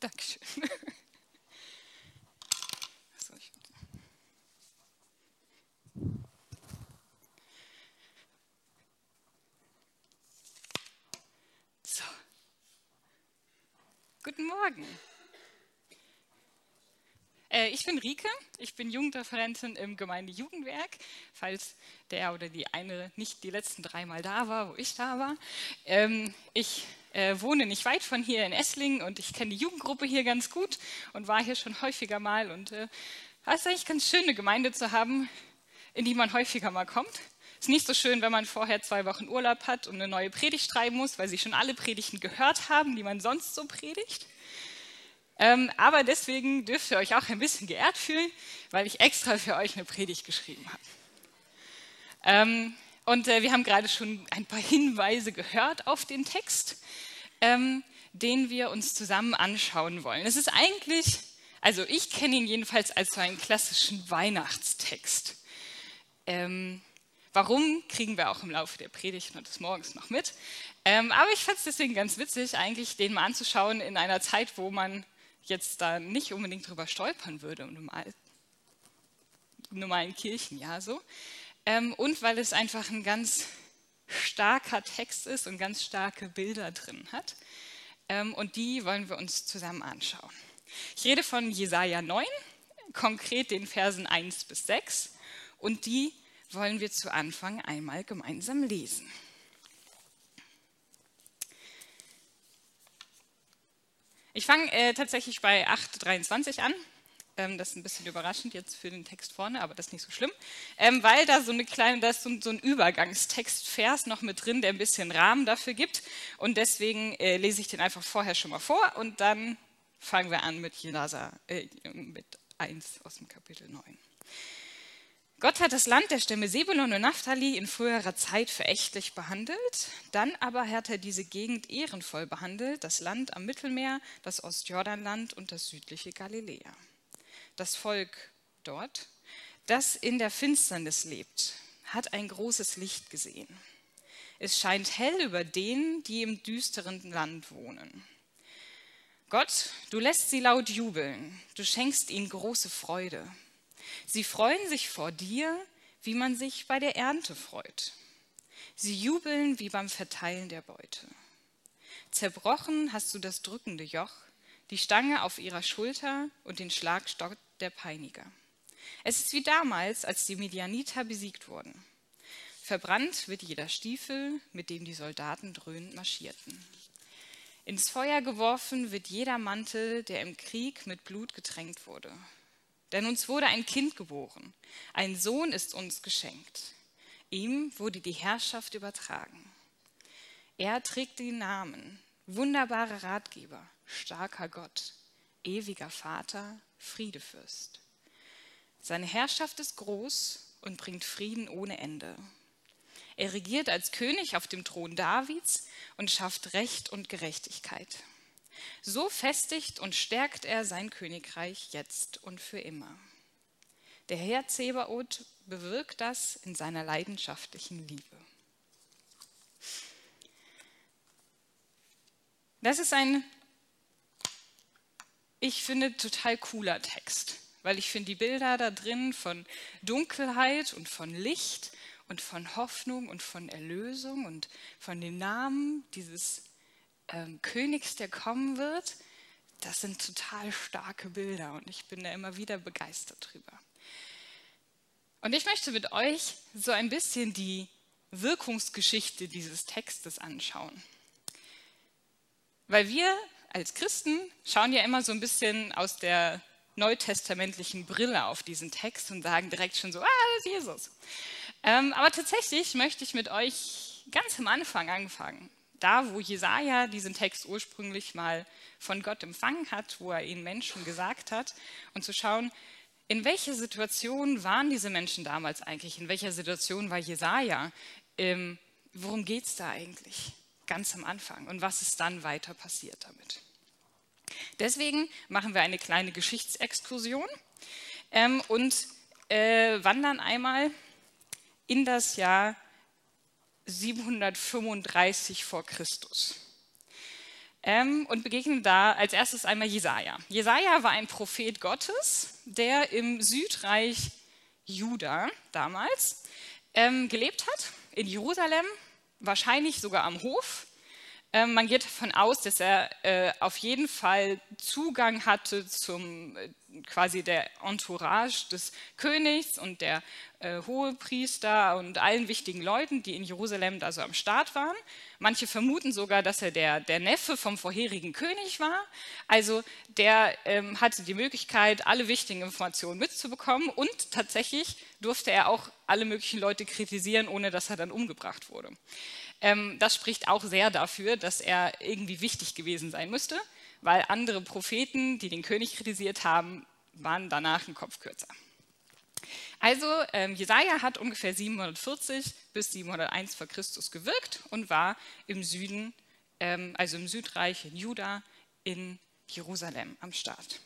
Dankeschön. So. Guten Morgen. Äh, ich bin Rike, ich bin Jugendreferentin im Gemeindejugendwerk, falls der oder die eine nicht die letzten dreimal da war, wo ich da war. Ähm, ich äh, wohne nicht weit von hier in Esslingen und ich kenne die Jugendgruppe hier ganz gut und war hier schon häufiger mal. Und es äh, ist eigentlich ganz schön, eine Gemeinde zu haben, in die man häufiger mal kommt. Ist nicht so schön, wenn man vorher zwei Wochen Urlaub hat und eine neue Predigt schreiben muss, weil sie schon alle Predigten gehört haben, die man sonst so predigt. Ähm, aber deswegen dürft ihr euch auch ein bisschen geehrt fühlen, weil ich extra für euch eine Predigt geschrieben habe. Ähm, und äh, wir haben gerade schon ein paar Hinweise gehört auf den Text, ähm, den wir uns zusammen anschauen wollen. Es ist eigentlich, also ich kenne ihn jedenfalls als so einen klassischen Weihnachtstext. Ähm, warum, kriegen wir auch im Laufe der Predigt und des Morgens noch mit. Ähm, aber ich fand es deswegen ganz witzig, eigentlich den mal anzuschauen in einer Zeit, wo man jetzt da nicht unbedingt drüber stolpern würde im normal, normalen Kirchenjahr so. Ähm, und weil es einfach ein ganz starker Text ist und ganz starke Bilder drin hat. Ähm, und die wollen wir uns zusammen anschauen. Ich rede von Jesaja 9, konkret den Versen 1 bis 6. Und die wollen wir zu Anfang einmal gemeinsam lesen. Ich fange äh, tatsächlich bei 8,23 an. Ähm, das ist ein bisschen überraschend jetzt für den Text vorne, aber das ist nicht so schlimm, ähm, weil da so eine kleine, da ist so, so ein Übergangstextvers noch mit drin, der ein bisschen Rahmen dafür gibt. Und deswegen äh, lese ich den einfach vorher schon mal vor und dann fangen wir an mit Jelasa, äh, mit 1 aus dem Kapitel 9. Gott hat das Land der Stämme Sebulon und Naphtali in früherer Zeit verächtlich behandelt, dann aber hat er diese Gegend ehrenvoll behandelt, das Land am Mittelmeer, das Ostjordanland und das südliche Galiläa. Das Volk dort, das in der Finsternis lebt, hat ein großes Licht gesehen. Es scheint hell über denen, die im düsteren Land wohnen. Gott, du lässt sie laut jubeln, du schenkst ihnen große Freude. Sie freuen sich vor dir, wie man sich bei der Ernte freut. Sie jubeln wie beim Verteilen der Beute. Zerbrochen hast du das drückende Joch, die Stange auf ihrer Schulter und den Schlagstock der Peiniger. Es ist wie damals, als die Medianiter besiegt wurden. Verbrannt wird jeder Stiefel, mit dem die Soldaten dröhnend marschierten. Ins Feuer geworfen wird jeder Mantel, der im Krieg mit Blut getränkt wurde. Denn uns wurde ein Kind geboren, ein Sohn ist uns geschenkt. Ihm wurde die Herrschaft übertragen. Er trägt den Namen, wunderbarer Ratgeber, starker Gott, ewiger Vater, Friedefürst. Seine Herrschaft ist groß und bringt Frieden ohne Ende. Er regiert als König auf dem Thron Davids und schafft Recht und Gerechtigkeit. So festigt und stärkt er sein Königreich jetzt und für immer. Der Herr Zebaoth bewirkt das in seiner leidenschaftlichen Liebe. Das ist ein, ich finde, total cooler Text, weil ich finde die Bilder da drin von Dunkelheit und von Licht und von Hoffnung und von Erlösung und von dem Namen dieses ähm, Königs, der kommen wird, das sind total starke Bilder und ich bin da immer wieder begeistert drüber. Und ich möchte mit euch so ein bisschen die Wirkungsgeschichte dieses Textes anschauen. Weil wir als Christen schauen ja immer so ein bisschen aus der neutestamentlichen Brille auf diesen Text und sagen direkt schon so, ah, das ist Jesus. Ähm, aber tatsächlich möchte ich mit euch ganz am Anfang anfangen da, wo Jesaja diesen Text ursprünglich mal von Gott empfangen hat, wo er ihn Menschen gesagt hat, und zu schauen, in welcher Situation waren diese Menschen damals eigentlich? In welcher Situation war Jesaja? Ähm, worum geht es da eigentlich? Ganz am Anfang. Und was ist dann weiter passiert damit? Deswegen machen wir eine kleine Geschichtsexkursion ähm, und äh, wandern einmal in das Jahr 735 vor Christus. ähm, und begegnen da als erstes einmal Jesaja. Jesaja war ein Prophet Gottes, der im Südreich Juda damals ähm, gelebt hat, in Jerusalem, wahrscheinlich sogar am Hof. Ähm, man geht davon aus, dass er äh, auf jeden Fall Zugang hatte zum äh, quasi der Entourage des Königs und der äh, Hohepriester und allen wichtigen Leuten, die in Jerusalem da so am Start waren. Manche vermuten sogar, dass er der, der Neffe vom vorherigen König war. Also der ähm, hatte die Möglichkeit, alle wichtigen Informationen mitzubekommen und tatsächlich durfte er auch alle möglichen Leute kritisieren, ohne dass er dann umgebracht wurde. Ähm, das spricht auch sehr dafür, dass er irgendwie wichtig gewesen sein müsste weil andere Propheten, die den König kritisiert haben, waren danach einen Kopf kürzer. Also ähm, Jesaja hat ungefähr 740 bis 701 vor Christus gewirkt und war im Süden, ähm, also im Südreich in Juda, in Jerusalem am Start.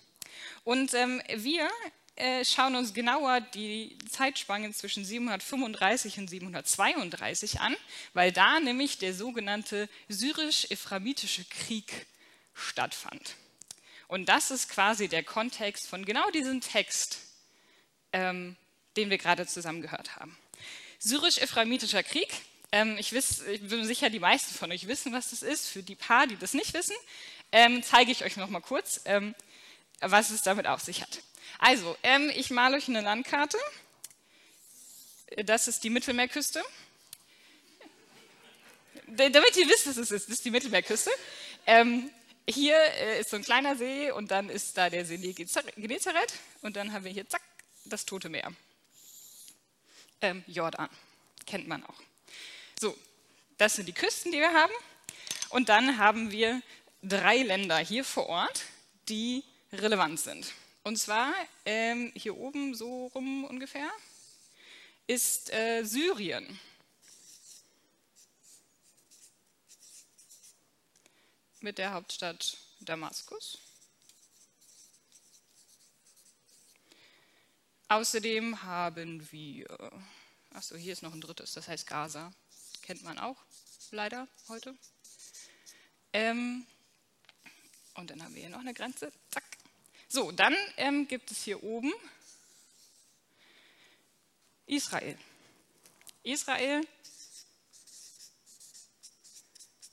Und ähm, wir äh, schauen uns genauer die Zeitspanne zwischen 735 und 732 an, weil da nämlich der sogenannte syrisch-ephraitische Krieg stattfand. Und das ist quasi der Kontext von genau diesem Text, ähm, den wir gerade zusammen gehört haben. Syrisch-Ephraimischer Krieg. Ähm, ich, wiss, ich, bin sicher, die meisten von euch wissen, was das ist. Für die paar, die das nicht wissen, ähm, zeige ich euch noch mal kurz, ähm, was es damit auf sich hat. Also, ähm, ich male euch eine Landkarte. Das ist die Mittelmeerküste. Damit ihr wisst, was es ist, das ist die Mittelmeerküste. Ähm, hier äh, ist so ein kleiner See und dann ist da der See Genezareth und dann haben wir hier, zack, das Tote Meer. Ähm, Jordan, kennt man auch. So, das sind die Küsten, die wir haben. Und dann haben wir drei Länder hier vor Ort, die relevant sind. Und zwar ähm, hier oben so rum ungefähr ist äh, Syrien. mit der Hauptstadt Damaskus. Außerdem haben wir, achso, hier ist noch ein drittes, das heißt Gaza, kennt man auch leider heute. Ähm, und dann haben wir hier noch eine Grenze, zack. So, dann ähm, gibt es hier oben Israel. Israel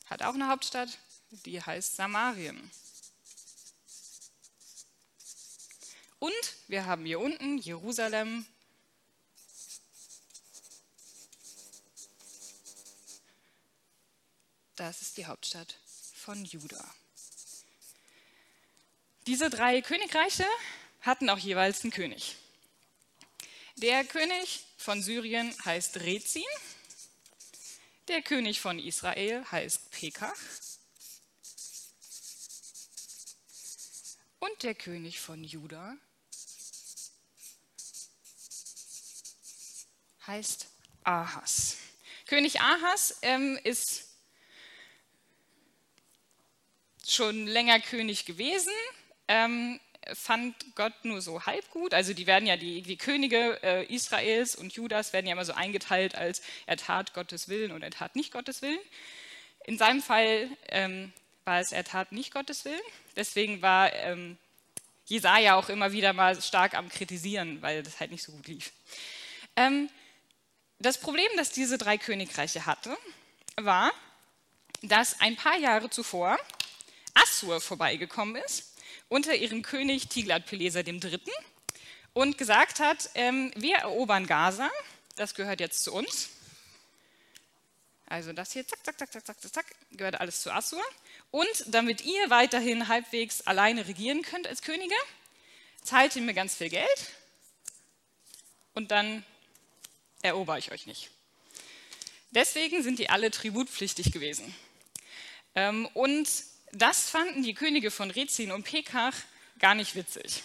hat auch eine Hauptstadt, die heißt Samarien. Und wir haben hier unten Jerusalem. Das ist die Hauptstadt von Juda. Diese drei Königreiche hatten auch jeweils einen König. Der König von Syrien heißt Rezin, der König von Israel heißt Pekach Und der König von Juda heißt Ahas. König Ahas ähm, ist schon länger König gewesen, ähm, fand Gott nur so halb gut. Also die werden ja die, die Könige äh, Israels und Judas werden ja immer so eingeteilt als er tat Gottes Willen und er tat nicht Gottes Willen. In seinem Fall ähm, war es, er tat nicht Gottes Willen. Deswegen war ähm, Jesaja auch immer wieder mal stark am Kritisieren, weil das halt nicht so gut lief. Ähm, das Problem, das diese drei Königreiche hatte, war, dass ein paar Jahre zuvor Assur vorbeigekommen ist, unter ihrem König Tiglat-Pileser III. und gesagt hat, ähm, wir erobern Gaza, das gehört jetzt zu uns. Also das hier, zack, zack, zack, zack, zack, zack, gehört alles zu Assur. Und damit ihr weiterhin halbwegs alleine regieren könnt als Könige, zahlt ihr mir ganz viel Geld und dann erober ich euch nicht. Deswegen sind die alle tributpflichtig gewesen. Ähm, und das fanden die Könige von Rezin und Pekach gar nicht witzig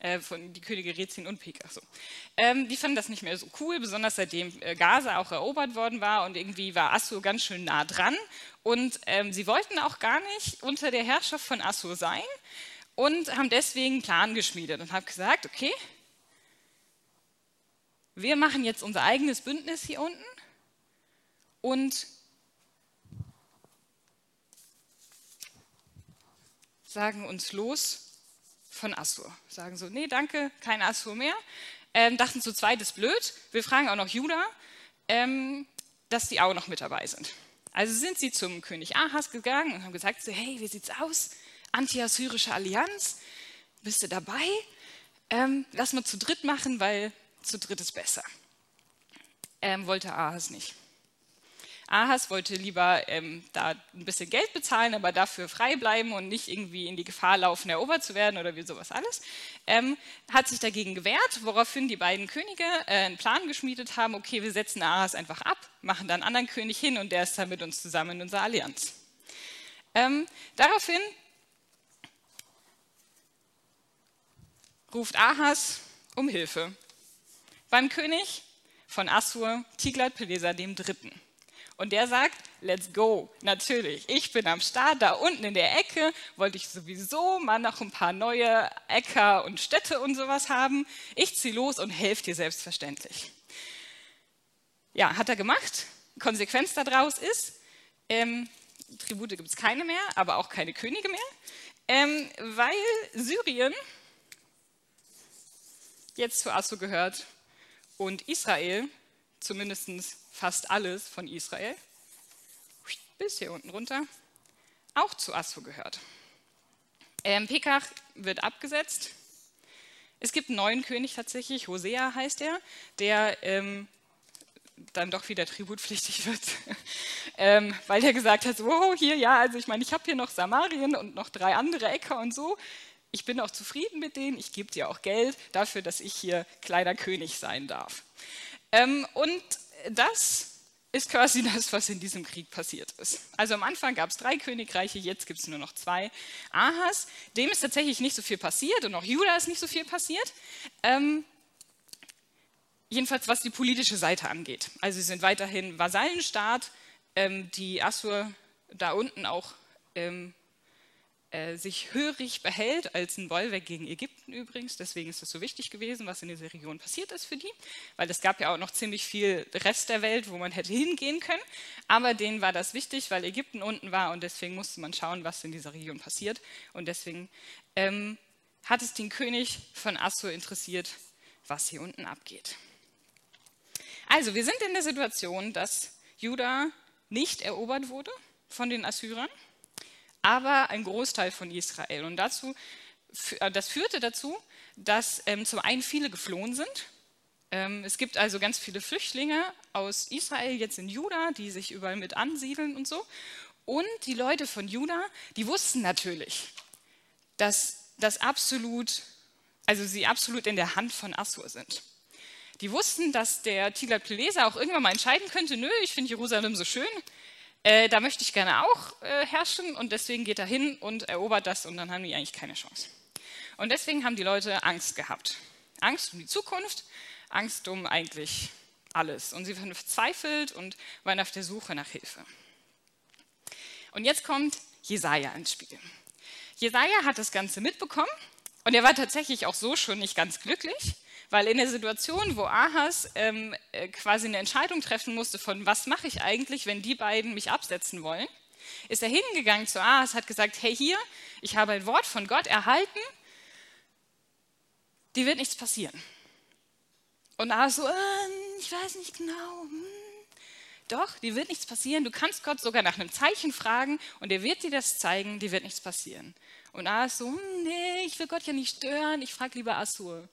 äh, von die Könige Rezin und Pekach. So. Ähm, die fanden das nicht mehr so cool, besonders seitdem äh, Gaza auch erobert worden war und irgendwie war Assur ganz schön nah dran. Und ähm, sie wollten auch gar nicht unter der Herrschaft von Assur sein und haben deswegen einen Plan geschmiedet und haben gesagt, okay, wir machen jetzt unser eigenes Bündnis hier unten und sagen uns los von Assur. Sagen so, nee, danke, kein Assur mehr. Ähm, dachten zu zweit ist blöd. Wir fragen auch noch Juda, ähm, dass die auch noch mit dabei sind. Also sind sie zum König Ahas gegangen und haben gesagt, so, hey, wie sieht's aus? Anti-assyrische Allianz, bist du dabei? Ähm, lass mal zu dritt machen, weil zu dritt ist besser. Ähm, wollte Ahas nicht. Ahas wollte lieber ähm, da ein bisschen Geld bezahlen, aber dafür frei bleiben und nicht irgendwie in die Gefahr laufen, erobert zu werden oder wie sowas alles. Ähm, hat sich dagegen gewehrt, woraufhin die beiden Könige äh, einen Plan geschmiedet haben, okay, wir setzen Ahas einfach ab, machen dann einen anderen König hin und der ist dann mit uns zusammen in unserer Allianz. Ähm, daraufhin ruft Ahas um Hilfe beim König von Assur, Tiglat-Pileser III. Und der sagt, let's go, natürlich, ich bin am Start, da unten in der Ecke wollte ich sowieso mal noch ein paar neue Äcker und Städte und sowas haben. Ich ziehe los und helfe dir selbstverständlich. Ja, hat er gemacht. Konsequenz daraus ist, ähm, Tribute gibt es keine mehr, aber auch keine Könige mehr, ähm, weil Syrien jetzt zu Assur gehört und Israel zumindest fast alles von Israel, bis hier unten runter, auch zu Assur gehört. Ähm, Pekach wird abgesetzt. Es gibt einen neuen König tatsächlich, Hosea heißt er, der ähm, dann doch wieder tributpflichtig wird, ähm, weil er gesagt hat, so, hier, ja, also ich meine, ich habe hier noch Samarien und noch drei andere Äcker und so. Ich bin auch zufrieden mit denen, ich gebe dir auch Geld dafür, dass ich hier kleiner König sein darf. Ähm, und das ist quasi das, was in diesem Krieg passiert ist. Also am Anfang gab es drei Königreiche, jetzt gibt es nur noch zwei. Ahas, dem ist tatsächlich nicht so viel passiert und auch Juda ist nicht so viel passiert. Ähm, jedenfalls was die politische Seite angeht. Also sie sind weiterhin Vasallenstaat, ähm, die Assur da unten auch ähm, äh, sich hörig behält, als ein Bollwerk gegen Ägypten übrigens. Deswegen ist es so wichtig gewesen, was in dieser Region passiert ist für die, weil es gab ja auch noch ziemlich viel Rest der Welt, wo man hätte hingehen können. Aber denen war das wichtig, weil Ägypten unten war und deswegen musste man schauen, was in dieser Region passiert. Und deswegen ähm, hat es den König von Assur interessiert, was hier unten abgeht. Also, wir sind in der Situation, dass Juda nicht erobert wurde von den Assyrern aber ein Großteil von Israel. Und dazu, äh, das führte dazu, dass ähm, zum einen viele geflohen sind. Ähm, es gibt also ganz viele Flüchtlinge aus Israel, jetzt in Juda, die sich überall mit ansiedeln und so. Und die Leute von Juda, die wussten natürlich, dass das absolut, also sie absolut in der Hand von Assur sind. Die wussten, dass der Tiglat-Pileser auch irgendwann mal entscheiden könnte, nö, ich finde Jerusalem so schön, äh, da möchte ich gerne auch äh, herrschen und deswegen geht er hin und erobert das und dann haben die eigentlich keine Chance. Und deswegen haben die Leute Angst gehabt. Angst um die Zukunft, Angst um eigentlich alles. Und sie waren verzweifelt und waren auf der Suche nach Hilfe. Und jetzt kommt Jesaja ins Spiel. Jesaja hat das Ganze mitbekommen und er war tatsächlich auch so schon nicht ganz glücklich, weil in der Situation, wo Ahas ähm, äh, quasi eine Entscheidung treffen musste von, was mache ich eigentlich, wenn die beiden mich absetzen wollen, ist er hingegangen zu Ahas, hat gesagt, hey hier, ich habe ein Wort von Gott erhalten, dir wird nichts passieren. Und Ahas so, äh, ich weiß nicht genau, hm. Doch, dir wird nichts passieren. Du kannst Gott sogar nach einem Zeichen fragen und er wird dir das zeigen, dir wird nichts passieren. Und Ahas so, hm, nee, ich will Gott ja nicht stören, ich frage lieber Assur.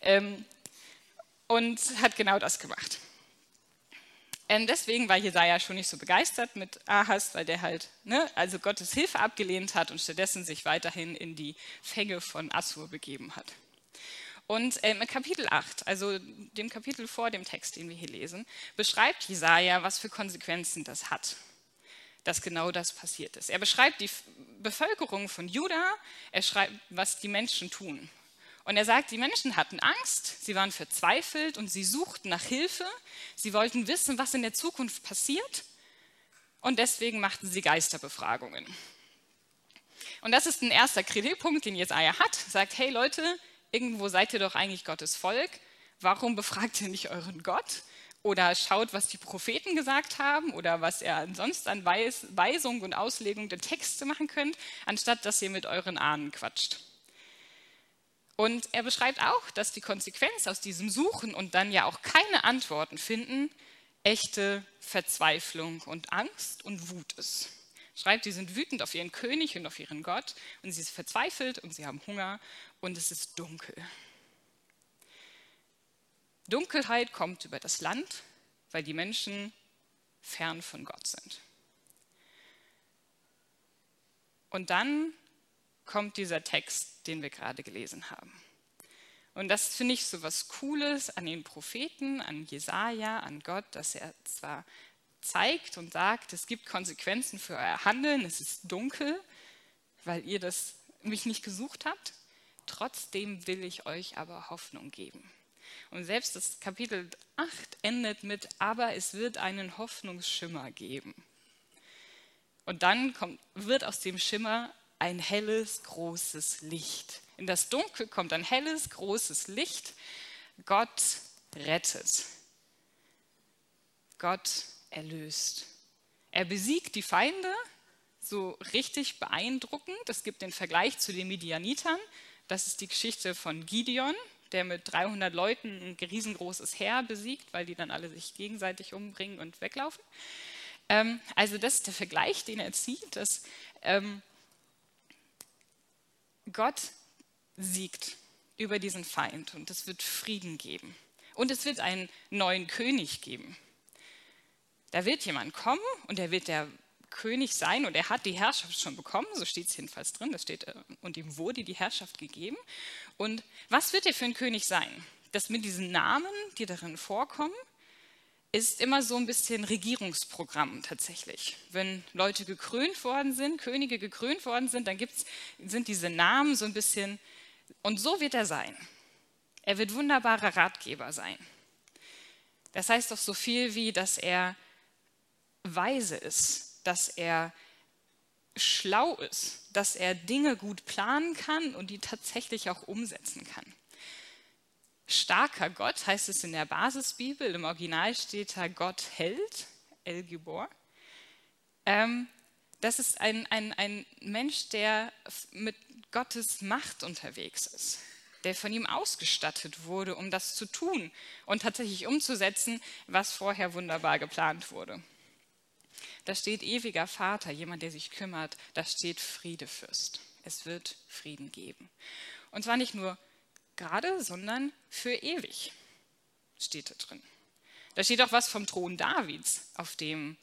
Ähm, und hat genau das gemacht. Ähm, deswegen war Jesaja schon nicht so begeistert mit Ahas, weil der halt ne, also Gottes Hilfe abgelehnt hat und stattdessen sich weiterhin in die Fänge von Assur begeben hat. Und ähm, Kapitel 8, also dem Kapitel vor dem Text, den wir hier lesen, beschreibt Jesaja, was für Konsequenzen das hat, dass genau das passiert ist. Er beschreibt die Bevölkerung von Juda, er schreibt, was die Menschen tun. Und er sagt, die Menschen hatten Angst, sie waren verzweifelt und sie suchten nach Hilfe. Sie wollten wissen, was in der Zukunft passiert. Und deswegen machten sie Geisterbefragungen. Und das ist ein erster Kritikpunkt, den Jesaja hat. Sagt, hey Leute, irgendwo seid ihr doch eigentlich Gottes Volk. Warum befragt ihr nicht euren Gott? oder schaut, was die Propheten gesagt haben oder was ihr ansonsten an Weis Weisung und Auslegung der Texte machen könnt, anstatt dass ihr mit euren Ahnen quatscht. Und er beschreibt auch, dass die Konsequenz aus diesem Suchen und dann ja auch keine Antworten finden, echte Verzweiflung und Angst und Wut ist. Schreibt, sie sind wütend auf ihren König und auf ihren Gott und sie sind verzweifelt und sie haben Hunger und es ist dunkel. Dunkelheit kommt über das Land, weil die Menschen fern von Gott sind. Und dann kommt dieser Text, den wir gerade gelesen haben. Und das finde ich so was Cooles an den Propheten, an Jesaja, an Gott, dass er zwar zeigt und sagt, es gibt Konsequenzen für euer Handeln, es ist dunkel, weil ihr das mich nicht gesucht habt. Trotzdem will ich euch aber Hoffnung geben. Und selbst das Kapitel 8 endet mit, aber es wird einen Hoffnungsschimmer geben. Und dann kommt, wird aus dem Schimmer ein helles, großes Licht. In das Dunkel kommt ein helles, großes Licht. Gott rettet. Gott erlöst. Er besiegt die Feinde, so richtig beeindruckend. Es gibt den Vergleich zu den Midianitern. Das ist die Geschichte von Gideon, der mit 300 Leuten ein riesengroßes Heer besiegt, weil die dann alle sich gegenseitig umbringen und weglaufen. Ähm, also das ist der Vergleich, den er zieht, dass ähm, Gott siegt über diesen Feind und es wird Frieden geben. Und es wird einen neuen König geben. Da wird jemand kommen und er wird der König sein und er hat die Herrschaft schon bekommen, so steht es jedenfalls drin, das steht, äh, und ihm wurde die Herrschaft gegeben. Und was wird er für ein König sein? Das mit diesen Namen, die darin vorkommen, ist immer so ein bisschen Regierungsprogramm tatsächlich. Wenn Leute gekrönt worden sind, Könige gekrönt worden sind, dann gibt's, sind diese Namen so ein bisschen, und so wird er sein. Er wird wunderbarer Ratgeber sein. Das heißt doch so viel wie, dass er weise ist, dass er schlau ist, dass er Dinge gut planen kann und die tatsächlich auch umsetzen kann starker Gott, heißt es in der Basisbibel. Im Original steht da Gott hält, El Gibor. Ähm, das ist ein, ein, ein Mensch, der mit Gottes Macht unterwegs ist, der von ihm ausgestattet wurde, um das zu tun und tatsächlich umzusetzen, was vorher wunderbar geplant wurde. Da steht ewiger Vater, jemand, der sich kümmert, da steht Friedefürst. Es wird Frieden geben. Und zwar nicht nur gerade, sondern für ewig, steht da drin. Da steht auch was vom Thron Davids, auf dem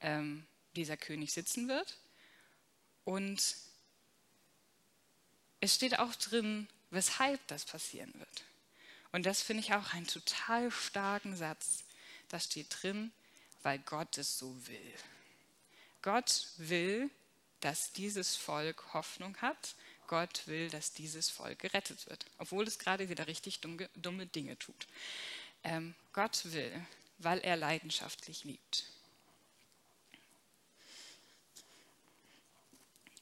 ähm, dieser König sitzen wird. Und es steht auch drin, weshalb das passieren wird. Und das finde ich auch einen total starken Satz. Da steht drin, weil Gott es so will. Gott will, dass dieses Volk Hoffnung hat Gott will, dass dieses Volk gerettet wird, obwohl es gerade wieder richtig dumme, Dinge tut. Ähm, Gott will, weil er leidenschaftlich liebt.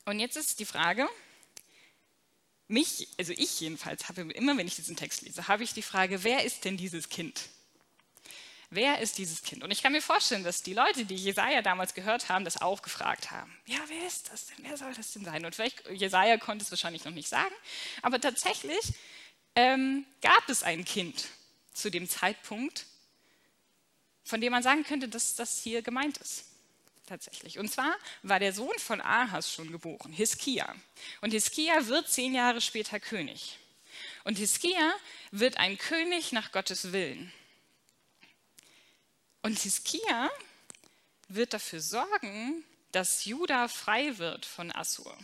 Und jetzt ist die Frage, mich, also ich jedenfalls habe immer, wenn ich diesen Text lese, habe ich die Frage, wer ist denn dieses Kind? Wer ist dieses Kind? Und ich kann mir vorstellen, dass die Leute, die Jesaja damals gehört haben, das auch gefragt haben. Ja, wer ist das denn? Wer soll das denn sein? Und vielleicht, Jesaja konnte es wahrscheinlich noch nicht sagen, aber tatsächlich ähm, gab es ein Kind zu dem Zeitpunkt, von dem man sagen könnte, dass das hier gemeint ist. Tatsächlich. Und zwar war der Sohn von Ahas schon geboren, Hiskia. Und Hiskia wird zehn Jahre später König. Und Hiskia wird ein König nach Gottes Willen. Und Hiskia wird dafür sorgen, dass Juda frei wird von Assur.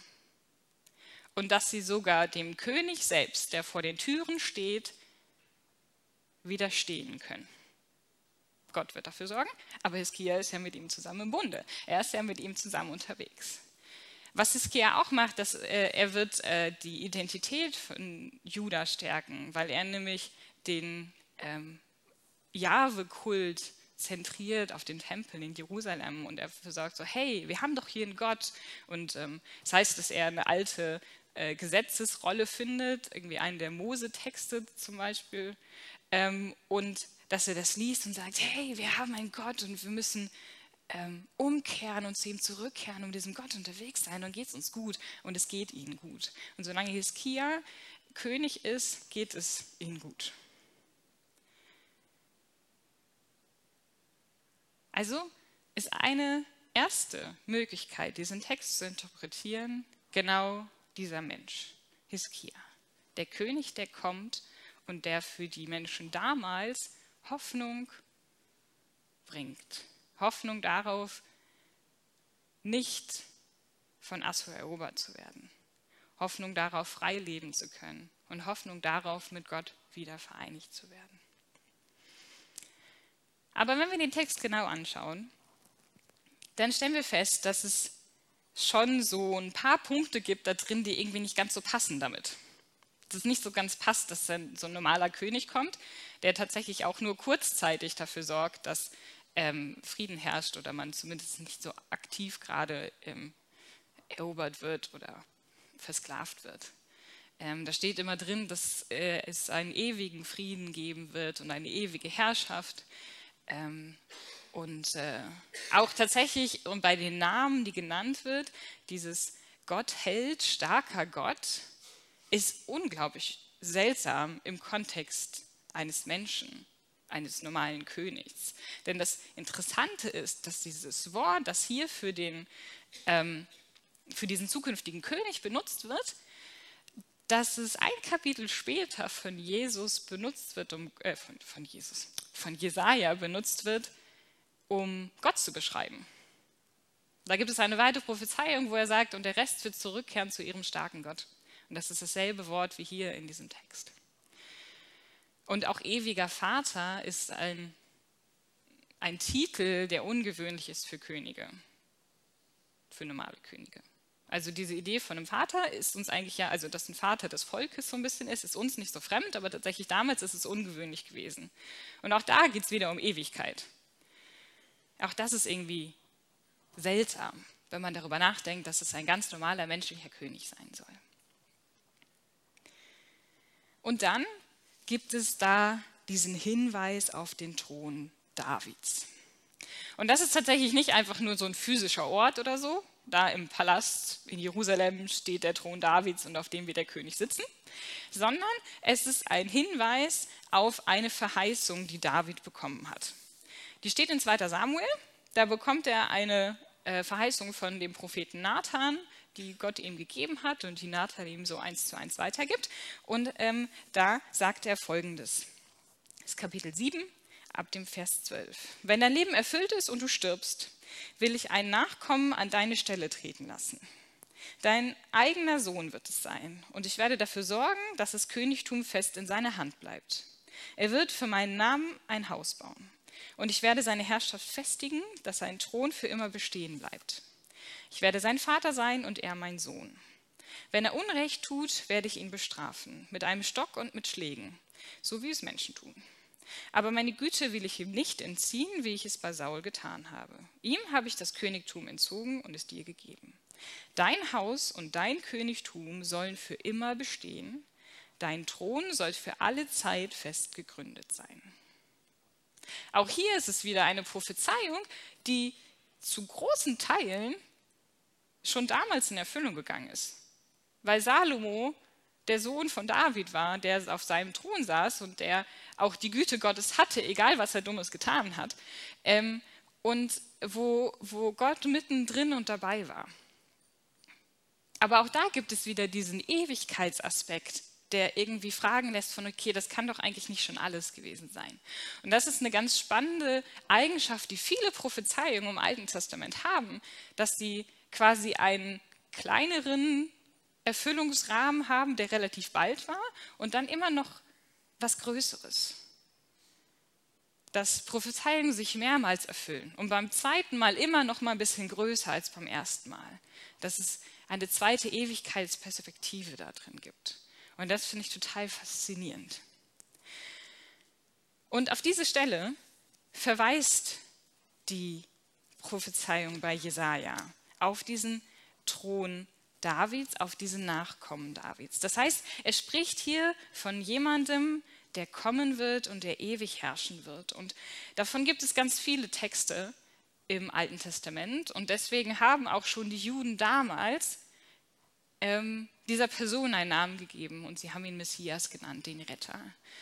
Und dass sie sogar dem König selbst, der vor den Türen steht, widerstehen können. Gott wird dafür sorgen, aber Hiskia ist ja mit ihm zusammen im Bunde. Er ist ja mit ihm zusammen unterwegs. Was Hiskia auch macht, dass, äh, er wird äh, die Identität von Juda stärken, weil er nämlich den ähm, Jahwe-Kult zentriert auf den Tempel in Jerusalem und er sagt so, hey, wir haben doch hier einen Gott. Und ähm, das heißt, dass er eine alte äh, Gesetzesrolle findet, irgendwie einen der Mose-Texte zum Beispiel, ähm, und dass er das liest und sagt, hey, wir haben einen Gott und wir müssen ähm, umkehren und zu ihm zurückkehren, um diesem Gott unterwegs sein, dann geht es uns gut und es geht ihnen gut. Und solange Hiskia König ist, geht es ihnen gut. Also ist eine erste Möglichkeit, diesen Text zu interpretieren, genau dieser Mensch, Hiskia. Der König, der kommt und der für die Menschen damals Hoffnung bringt. Hoffnung darauf, nicht von Assur erobert zu werden. Hoffnung darauf, frei leben zu können. Und Hoffnung darauf, mit Gott wieder vereinigt zu werden. Aber wenn wir den Text genau anschauen, dann stellen wir fest, dass es schon so ein paar Punkte gibt da drin, die irgendwie nicht ganz so passen damit. Dass es nicht so ganz passt, dass dann so ein normaler König kommt, der tatsächlich auch nur kurzzeitig dafür sorgt, dass ähm, Frieden herrscht oder man zumindest nicht so aktiv gerade ähm, erobert wird oder versklavt wird. Ähm, da steht immer drin, dass äh, es einen ewigen Frieden geben wird und eine ewige Herrschaft. Ähm, und äh, auch tatsächlich, und bei den Namen, die genannt wird, dieses Gott hält, starker Gott, ist unglaublich seltsam im Kontext eines Menschen, eines normalen Königs. Denn das Interessante ist, dass dieses Wort, das hier für, den, ähm, für diesen zukünftigen König benutzt wird, dass es ein Kapitel später von Jesus benutzt wird, um, äh, von, von Jesus, von Jesaja benutzt wird, um Gott zu beschreiben. Da gibt es eine weitere Prophezeiung, wo er sagt, und der Rest wird zurückkehren zu ihrem starken Gott. Und das ist dasselbe Wort wie hier in diesem Text. Und auch ewiger Vater ist ein, ein Titel, der ungewöhnlich ist für Könige, für normale Könige. Also diese Idee von einem Vater ist uns eigentlich ja, also dass ein Vater des Volkes so ein bisschen ist, ist uns nicht so fremd, aber tatsächlich damals ist es ungewöhnlich gewesen. Und auch da geht es wieder um Ewigkeit. Auch das ist irgendwie seltsam, wenn man darüber nachdenkt, dass es ein ganz normaler menschlicher König sein soll. Und dann gibt es da diesen Hinweis auf den Thron Davids. Und das ist tatsächlich nicht einfach nur so ein physischer Ort oder so, da im Palast in Jerusalem steht der Thron Davids und auf dem wird der König sitzen, sondern es ist ein Hinweis auf eine Verheißung, die David bekommen hat. Die steht in 2 Samuel, da bekommt er eine äh, Verheißung von dem Propheten Nathan, die Gott ihm gegeben hat und die Nathan ihm so eins zu eins weitergibt. Und ähm, da sagt er folgendes. Das ist Kapitel 7, ab dem Vers 12. Wenn dein Leben erfüllt ist und du stirbst, will ich einen Nachkommen an deine Stelle treten lassen. Dein eigener Sohn wird es sein, und ich werde dafür sorgen, dass das Königtum fest in seiner Hand bleibt. Er wird für meinen Namen ein Haus bauen, und ich werde seine Herrschaft festigen, dass sein Thron für immer bestehen bleibt. Ich werde sein Vater sein und er mein Sohn. Wenn er Unrecht tut, werde ich ihn bestrafen, mit einem Stock und mit Schlägen, so wie es Menschen tun. Aber meine Güte will ich ihm nicht entziehen, wie ich es bei Saul getan habe. Ihm habe ich das Königtum entzogen und es dir gegeben. Dein Haus und dein Königtum sollen für immer bestehen. Dein Thron soll für alle Zeit fest gegründet sein. Auch hier ist es wieder eine Prophezeiung, die zu großen Teilen schon damals in Erfüllung gegangen ist. Weil Salomo der Sohn von David war, der auf seinem Thron saß und der auch die Güte Gottes hatte, egal was er Dummes getan hat, ähm, und wo, wo Gott mittendrin und dabei war. Aber auch da gibt es wieder diesen Ewigkeitsaspekt, der irgendwie fragen lässt von, okay, das kann doch eigentlich nicht schon alles gewesen sein. Und das ist eine ganz spannende Eigenschaft, die viele Prophezeiungen im Alten Testament haben, dass sie quasi einen kleineren Erfüllungsrahmen haben, der relativ bald war, und dann immer noch was Größeres. Dass Prophezeiungen sich mehrmals erfüllen und beim zweiten Mal immer noch mal ein bisschen größer als beim ersten Mal. Dass es eine zweite Ewigkeitsperspektive da drin gibt. Und das finde ich total faszinierend. Und auf diese Stelle verweist die Prophezeiung bei Jesaja auf diesen Thron Davids auf diese Nachkommen Davids. Das heißt, er spricht hier von jemandem, der kommen wird und der ewig herrschen wird. Und davon gibt es ganz viele Texte im Alten Testament. Und deswegen haben auch schon die Juden damals ähm, dieser Person einen Namen gegeben und sie haben ihn Messias genannt, den Retter.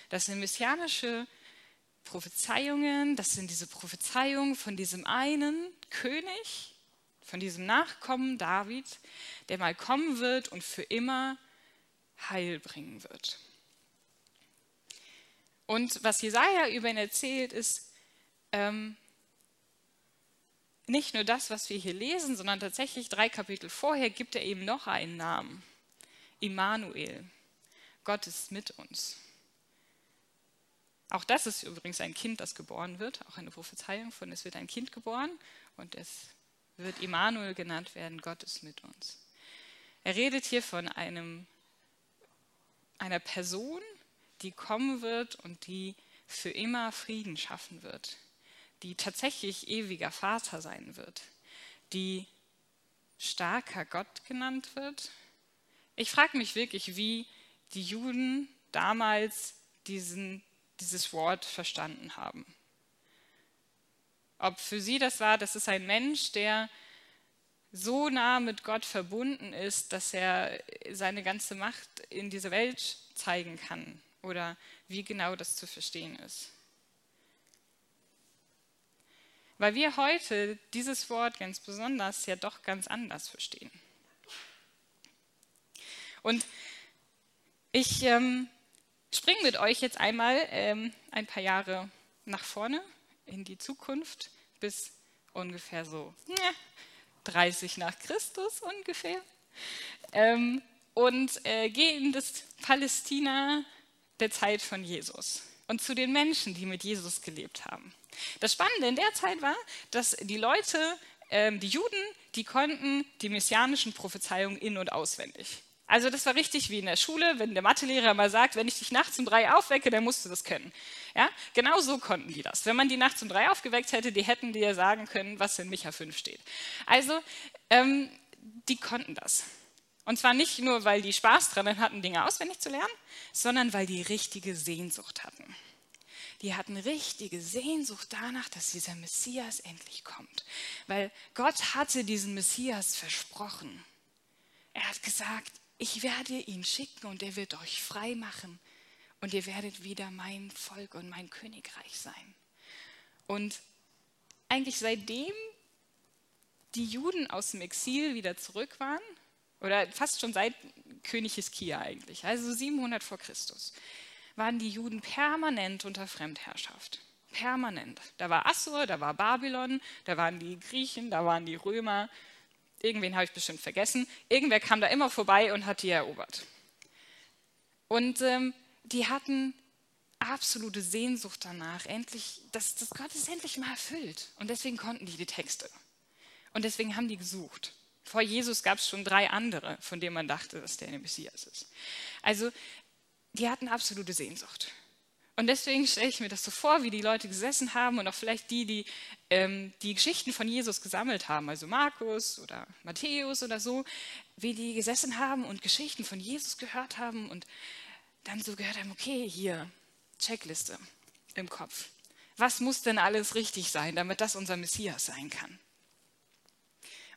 Das sind messianische Prophezeiungen, das sind diese Prophezeiungen von diesem einen König, von diesem Nachkommen David, der mal kommen wird und für immer Heil bringen wird. Und was Jesaja über ihn erzählt, ist ähm, nicht nur das, was wir hier lesen, sondern tatsächlich drei Kapitel vorher gibt er ihm noch einen Namen. Immanuel. Gott ist mit uns. Auch das ist übrigens ein Kind, das geboren wird, auch eine Prophezeiung von, es wird ein Kind geboren und es wird Immanuel genannt werden, Gott ist mit uns. Er redet hier von einem, einer Person, die kommen wird und die für immer Frieden schaffen wird, die tatsächlich ewiger Vater sein wird, die starker Gott genannt wird. Ich frage mich wirklich, wie die Juden damals diesen dieses Wort verstanden haben. Ob für sie das war, das ist ein Mensch, der so nah mit Gott verbunden ist, dass er seine ganze Macht in dieser Welt zeigen kann oder wie genau das zu verstehen ist. Weil wir heute dieses Wort ganz besonders ja doch ganz anders verstehen. Und ich ähm, springe mit euch jetzt einmal ähm, ein paar Jahre nach vorne in die Zukunft bis ungefähr so ja, 30 nach Christus ungefähr ähm, und äh, gehe in das Palästina der Zeit von Jesus und zu den Menschen, die mit Jesus gelebt haben. Das Spannende in der Zeit war, dass die Leute, ähm, die Juden, die konnten die messianischen Prophezeiungen in- und auswendig. Also das war richtig wie in der Schule, wenn der Mathelehrer mal sagt, wenn ich dich nachts um drei aufwecke, dann musst du das können. Ja? Genau so konnten die das. Wenn man die nachts um drei aufgeweckt hätte, die hätten dir sagen können, was in Micha 5 steht. Also ähm, die konnten das. Und zwar nicht nur, weil die Spaß dran hatten, Dinge auswendig zu lernen, sondern weil die richtige Sehnsucht hatten. Die hatten richtige Sehnsucht danach, dass dieser Messias endlich kommt. Weil Gott hatte diesen Messias versprochen. Er hat gesagt, ich werde ihn schicken und er wird euch frei machen und ihr werdet wieder mein Volk und mein Königreich sein. Und eigentlich seitdem die Juden aus dem Exil wieder zurück waren, oder fast schon seit König Hiskia eigentlich, also 700 vor Christus, waren die Juden permanent unter Fremdherrschaft. Permanent. Da war Assur, da war Babylon, da waren die Griechen, da waren die Römer, irgendwen habe ich bestimmt vergessen, irgendwer kam da immer vorbei und hat die erobert. Und ähm, die hatten absolute Sehnsucht danach, endlich, dass, dass Gott es endlich mal erfüllt. Und deswegen konnten die die Texte. Und deswegen haben die gesucht. Vor Jesus gab es schon drei andere, von denen man dachte, dass der eine Messias ist. Also, die hatten absolute Sehnsucht. Und deswegen stelle ich mir das so vor, wie die Leute gesessen haben und auch vielleicht die, die ähm, die Geschichten von Jesus gesammelt haben, also Markus oder Matthäus oder so, wie die gesessen haben und Geschichten von Jesus gehört haben und dann so gehört haben, okay, hier, Checkliste im Kopf. Was muss denn alles richtig sein, damit das unser Messias sein kann?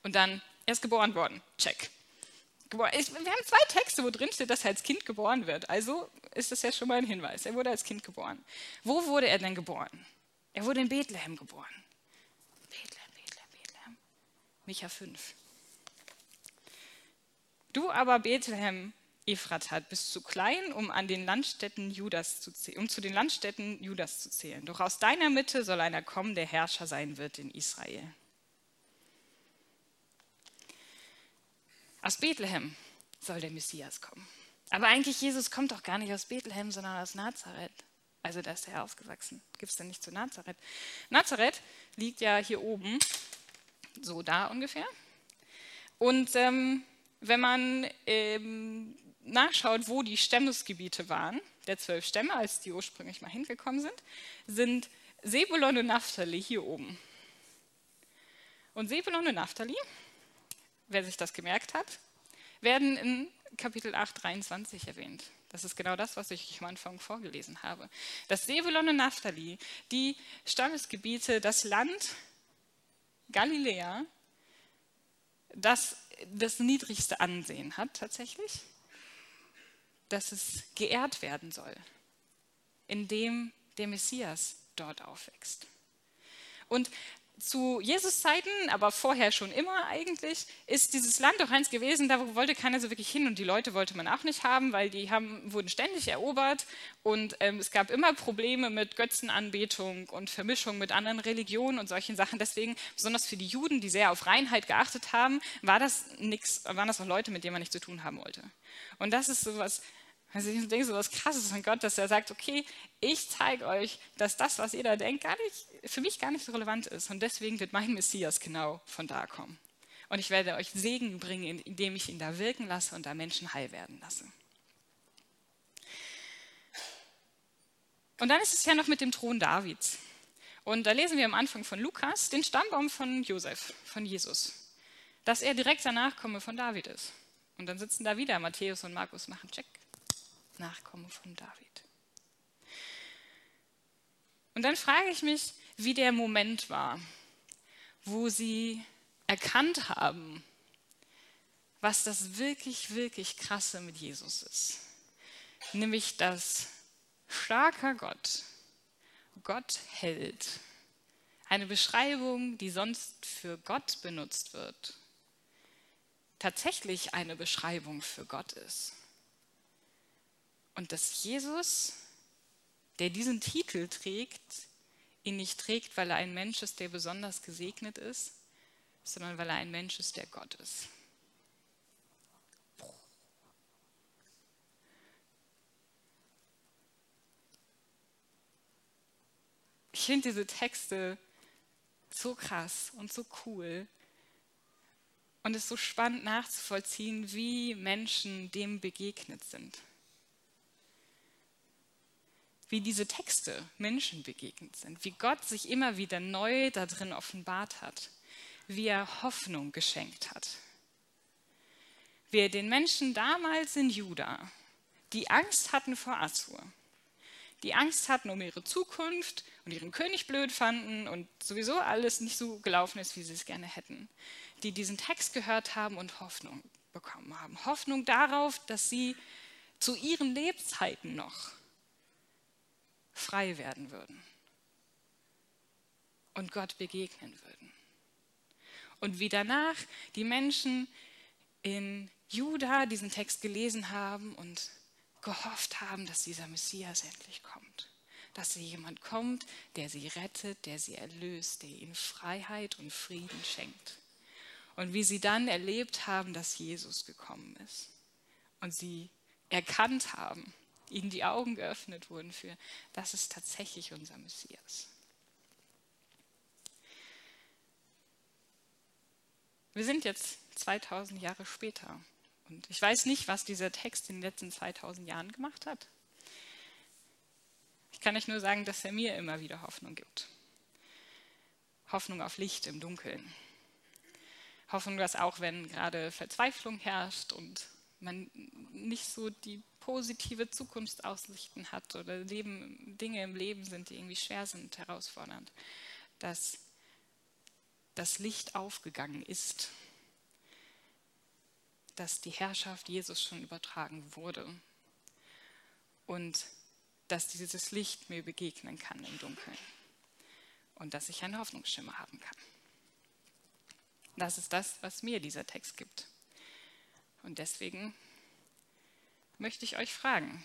Und dann, er ist geboren worden, check. Wir haben zwei Texte, wo drin steht, dass er als Kind geboren wird. Also ist das ja schon mal ein Hinweis. Er wurde als Kind geboren. Wo wurde er denn geboren? Er wurde in Bethlehem geboren. Bethlehem, Bethlehem, Bethlehem. Micha 5. Du aber, Bethlehem, Ephratat, bist zu klein, um, an den Landstädten Judas zu um zu den Landstädten Judas zu zählen. Doch aus deiner Mitte soll einer kommen, der Herrscher sein wird in Israel. Aus Bethlehem soll der Messias kommen. Aber eigentlich Jesus kommt doch gar nicht aus Bethlehem, sondern aus Nazareth. Also da ist er aufgewachsen. Gibt es denn nicht zu Nazareth? Nazareth liegt ja hier oben, so da ungefähr. Und ähm, wenn man ähm, nachschaut, wo die Stammesgebiete waren, der zwölf Stämme, als die ursprünglich mal hingekommen sind, sind Sebulon und Naphtali hier oben. Und Sebulon und Naphtali wer sich das gemerkt hat, werden in Kapitel 8, 23 erwähnt. Das ist genau das, was ich am Anfang vorgelesen habe. Das Sebulon und Naphtali, die Stammesgebiete, das Land Galiläa, das das niedrigste Ansehen hat tatsächlich, dass es geehrt werden soll, indem der Messias dort aufwächst. Und zu Jesus Zeiten, aber vorher schon immer eigentlich, ist dieses Land doch eins gewesen, da wollte keiner so wirklich hin und die Leute wollte man auch nicht haben, weil die haben, wurden ständig erobert und ähm, es gab immer Probleme mit Götzenanbetung und Vermischung mit anderen Religionen und solchen Sachen. Deswegen, besonders für die Juden, die sehr auf Reinheit geachtet haben, war das nix, waren das auch Leute, mit denen man nichts zu tun haben wollte. Und das ist sowas, also ich denke so was Krasses von Gott, dass er sagt, okay, ich zeige euch, dass das, was ihr da denkt, gar nicht, für mich gar nicht so relevant ist. Und deswegen wird mein Messias genau von da kommen. Und ich werde euch Segen bringen, indem ich ihn da wirken lasse und da Menschen heil werden lasse. Und dann ist es ja noch mit dem Thron Davids. Und da lesen wir am Anfang von Lukas den Stammbaum von Josef, von Jesus, dass er direkt danach komme von David ist. Und dann sitzen da wieder Matthäus und Markus, machen Check, Nachkomme von David. Und dann frage ich mich, wie der Moment war, wo sie erkannt haben, was das wirklich, wirklich krasse mit Jesus ist. Nämlich, dass starker Gott Gott hält. Eine Beschreibung, die sonst für Gott benutzt wird, tatsächlich eine Beschreibung für Gott ist. Und dass Jesus, der diesen Titel trägt, ihn nicht trägt, weil er ein Mensch ist, der besonders gesegnet ist, sondern weil er ein Mensch ist, der Gott ist. Ich finde diese Texte so krass und so cool. Und es ist so spannend nachzuvollziehen, wie Menschen dem begegnet sind wie diese Texte Menschen begegnet sind, wie Gott sich immer wieder neu darin offenbart hat, wie er Hoffnung geschenkt hat. Wie er den Menschen damals in Juda, die Angst hatten vor Assur, die Angst hatten um ihre Zukunft und ihren König blöd fanden und sowieso alles nicht so gelaufen ist, wie sie es gerne hätten, die diesen Text gehört haben und Hoffnung bekommen haben. Hoffnung darauf, dass sie zu ihren Lebzeiten noch frei werden würden und Gott begegnen würden. Und wie danach die Menschen in Juda diesen Text gelesen haben und gehofft haben, dass dieser Messias endlich kommt. Dass jemand kommt, der sie rettet, der sie erlöst, der ihnen Freiheit und Frieden schenkt. Und wie sie dann erlebt haben, dass Jesus gekommen ist. Und sie erkannt haben, ihnen die Augen geöffnet wurden für, das ist tatsächlich unser Messias. Wir sind jetzt 2000 Jahre später und ich weiß nicht, was dieser Text in den letzten 2000 Jahren gemacht hat. Ich kann euch nur sagen, dass er mir immer wieder Hoffnung gibt. Hoffnung auf Licht im Dunkeln. Hoffnung, dass auch wenn gerade Verzweiflung herrscht und man nicht so die positive Zukunftsaussichten hat oder Leben, Dinge im Leben sind, die irgendwie schwer sind, herausfordernd, dass das Licht aufgegangen ist, dass die Herrschaft Jesus schon übertragen wurde und dass dieses Licht mir begegnen kann im Dunkeln und dass ich einen Hoffnungsschimmer haben kann. Das ist das, was mir dieser Text gibt. Und deswegen möchte ich euch fragen.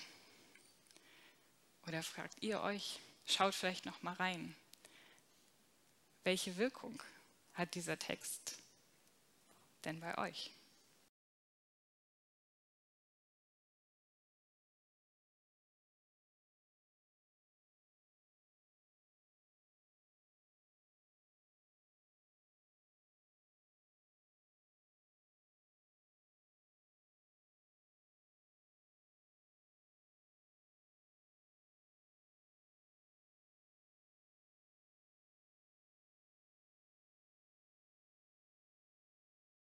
Oder fragt ihr euch, schaut vielleicht noch mal rein. Welche Wirkung hat dieser Text denn bei euch?